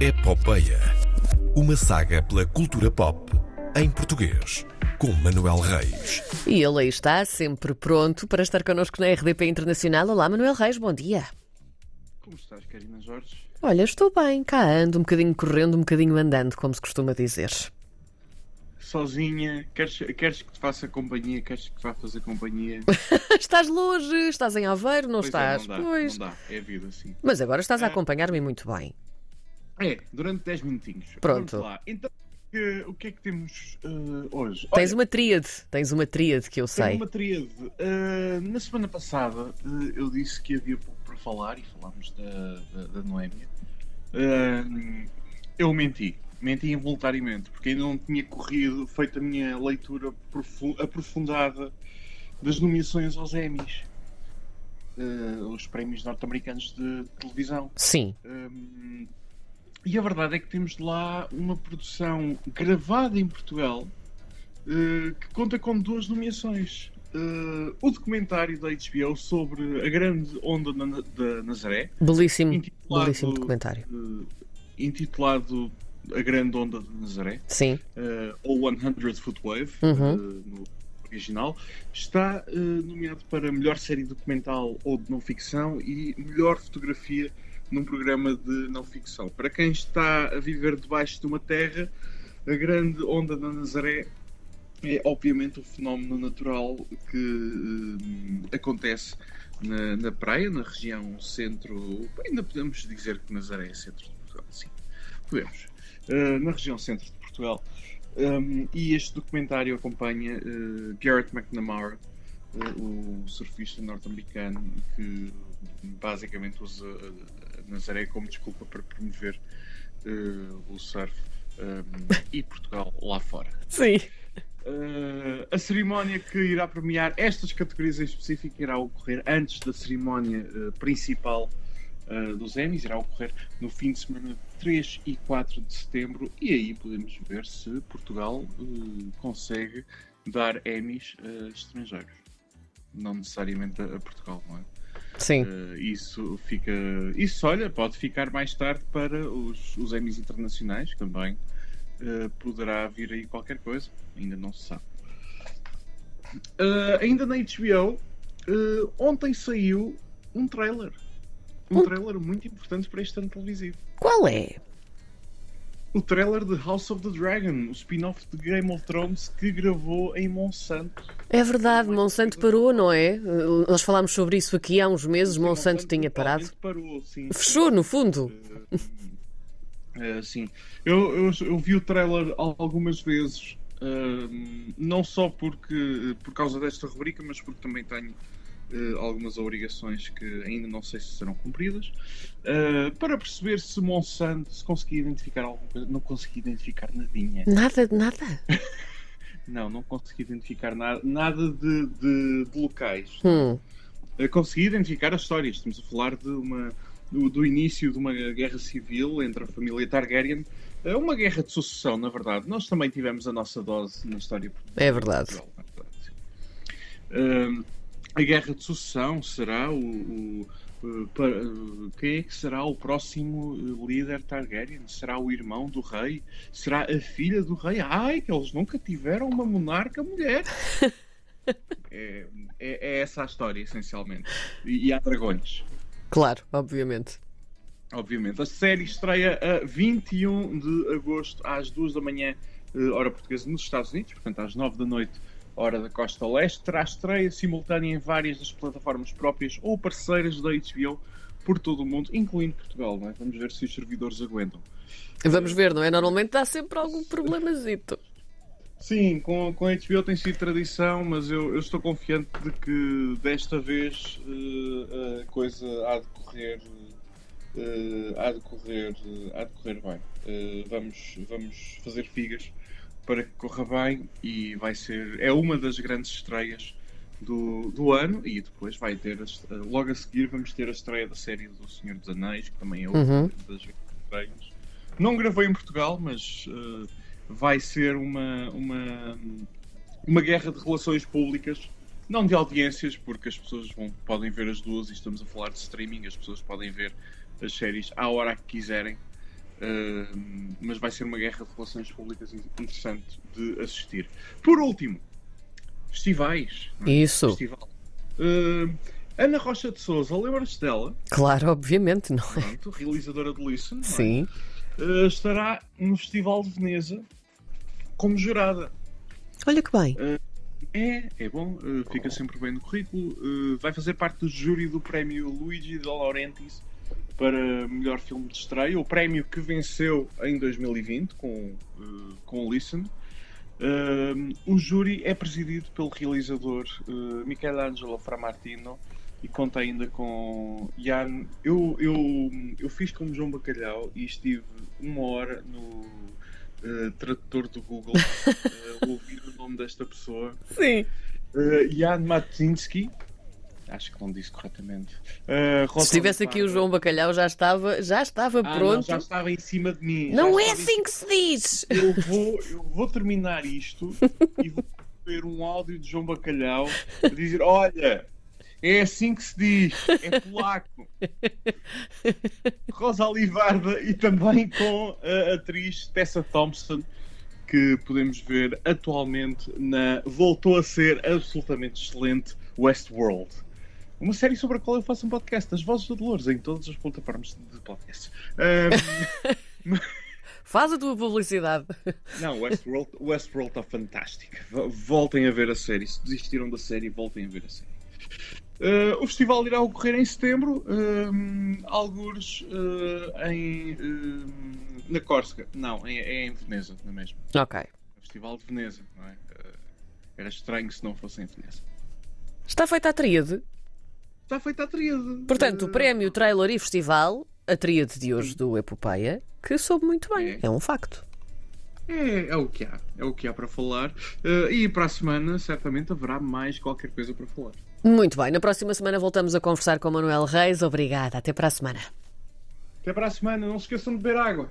Epopeia. Uma saga pela cultura pop em português. Com Manuel Reis. E ele aí está, sempre pronto para estar connosco na RDP Internacional. Olá, Manuel Reis, bom dia. Como estás, Karina Jorge? Olha, estou bem, cá ando, um bocadinho correndo, um bocadinho andando, como se costuma dizer. Sozinha? Queres, queres que te faça companhia? Queres que te vá fazer companhia? estás longe, estás em Aveiro, não Pois é, estás? não dá, pois. não dá. É a vida, sim. Mas agora estás a É. acompanhar-me muito bem. É, durante 10 minutinhos. Pronto. Vamos lá. Então, que- o que é que temos eh, hoje? Tens Olha, uma tríade, tens uma tríade que eu tenho sei. uma tríade. Eh, na semana passada eh, eu disse que havia pouco para falar e falámos da, da, da Noémia. Eu menti. Menti involuntariamente, porque ainda não tinha corrido, feito a minha leitura profu- aprofundada das nomeações aos Emmys. Os prémios norte-americanos de televisão. Sim, Hum, e a verdade é que temos lá uma produção gravada em Portugal eh, que conta com duas nomeações. Eh, o documentário da HBO sobre a grande onda da, Na- da Nazaré, belíssimo, belíssimo documentário. eh, intitulado A Grande Onda de Nazaré, Sim, uh, ou 100 Foot Wave, Uhum. uh, no original, está uh, nomeado para melhor série documental ou de não ficção e melhor fotografia num programa de não ficção. Para quem está a viver debaixo de uma terra, a grande onda da Nazaré é obviamente um fenómeno natural que hum, acontece na, na praia, na região centro. Ainda podemos dizer que Nazaré é centro de Portugal, sim. Podemos. Uh, na região centro de Portugal. Um, e este documentário acompanha uh, Garrett McNamara, o surfista norte-americano que basicamente usa Nazaré como desculpa para promover uh, o surf um, e Portugal lá fora. sim. Uh, a cerimónia que irá premiar estas categorias em específico irá ocorrer antes da cerimónia uh, principal uh, dos Emmys, irá ocorrer no fim de semana 3 e 4 de setembro, e aí podemos ver se Portugal consegue dar Emmys a estrangeiros. Não necessariamente a, a Portugal, não é? Sim. Uh, isso fica. Isso, olha, pode ficar mais tarde para os, os Emmys internacionais também. Uh, poderá vir aí qualquer coisa, ainda não se sabe. Uh, ainda na HBO, ontem saiu um trailer. Um Um- trailer muito importante para este ano televisivo. Qual é? O trailer de House of the Dragon, o spin-off de Game of Thrones que gravou em Monsanto. É verdade, Monsanto parou, não é? Nós falámos sobre isso aqui há uns meses, Monsanto tinha parado. Parou, sim. Fechou, no fundo. Uh, sim, eu, eu, eu vi o trailer al- algumas vezes, uh, não só porque, por causa desta rubrica, mas porque também tenho uh, algumas obrigações que ainda não sei se serão cumpridas, uh, para perceber se Monsanto se conseguia identificar alguma coisa. Não consegui identificar nadinha. Nada, nada. Não, não consegui identificar nada, nada de, de, de locais. Hum, Uh, consegui identificar as histórias. Estamos a falar de uma, do, do início de uma guerra civil entre a família Targaryen. É uma guerra de sucessão, na verdade. Nós também tivemos a nossa dose na história portuguesa. É verdade. Um, a guerra de sucessão será o. o- o- pa- uh, quem é que será o próximo uh, líder Targaryen? Será o irmão do rei? Será a filha do rei? Ai, que eles nunca tiveram uma monarca mulher! é, é- é essa a história, essencialmente. E, e há dragões. claro, obviamente. Obviamente. A série estreia a 21 de agosto às 2 da manhã, eh, hora portuguesa, nos Estados Unidos, portanto às 9 da noite, hora da costa leste. Terá estreia simultânea em várias das plataformas próprias ou parceiras da HBO por todo o mundo, incluindo Portugal. Não é? Vamos ver se os servidores aguentam. Vamos ver, não é? Normalmente dá sempre algum problemazito. Sim, com, com a HBO tem sido tradição, mas eu, eu estou confiante de que desta vez eh, a coisa há de correr, eh, há de correr, eh, há de correr bem. Vamos, vamos fazer figas para que corra bem e vai ser é uma das grandes estreias do, do ano e depois vai ter a logo a seguir vamos ter a estreia da série do Senhor dos Anéis que também é outra Uhum. das grandes estreias. Não gravei em Portugal, mas eh, vai ser uma, uma, uma guerra de relações públicas, não de audiências, porque as pessoas vão, podem ver as duas e estamos a falar de streaming, as pessoas podem ver as séries à hora que quiserem. Uh, mas vai ser uma guerra de relações públicas interessante de assistir. Por último, festivais. é? Isso. Festival. Uh, Ana Rocha de Souza, lembras-te dela? Claro, obviamente, não é? Pronto, realizadora de Listen. é? Sim. Uh, estará no Festival de Veneza como jurada. Olha que bem. É, é bom, uh, fica sempre bem no currículo. Uh, vai fazer parte do júri do prémio Luigi de Laurentiis para melhor filme de estreia, o prémio que venceu em 2020 com, uh, com o Listen. Uh, o júri é presidido pelo realizador uh, Michelangelo Framartino e conta ainda com Jan. Eu, eu, eu fiz como João Bacalhau e estive uma hora no uh, tradutor do Google a ouvir o nome desta pessoa. Sim. Jan Matinsky. Acho que não disse corretamente. Uh, Se estivesse aqui o João Bacalhau já estava, já estava ah, pronto. Não, já estava em cima de mim. Não Já é estava em assim que se diz! eu vou, eu vou terminar isto e vou ver um áudio de João Bacalhau a dizer: Olha, é assim que se diz, é polaco. Rosa Livarda e também com a atriz Tessa Thompson, que podemos ver atualmente na. Voltou a ser absolutamente excelente Westworld. Uma série sobre a qual eu faço um podcast, As Vozes de Dolores, em todas as plataformas de podcast. Ahm, Faz a tua publicidade. Não, Westworld, Westworld está fantástica. V- Voltem a ver a série. Se desistiram da série, voltem a ver a série. Uh, o festival irá ocorrer em setembro, um, algures uh, em, um, na Córsega. Não, é, é em Veneza, não é mesmo? Ok. O Festival de Veneza, não é? Uh, era estranho se não fosse em Veneza. Está feita a tríade. Está feita a tríade. Portanto, o Uh, prémio, trailer e festival, a tríade de hoje do Epopeia, que soube muito bem. É. É um facto. É, é o que há. É o que há para falar. Uh, e para a semana, certamente, haverá mais qualquer coisa para falar. Muito bem. Na próxima semana voltamos a conversar com Manuel Reis. Obrigada. Até para a semana. Até para a semana. Não se esqueçam de beber água.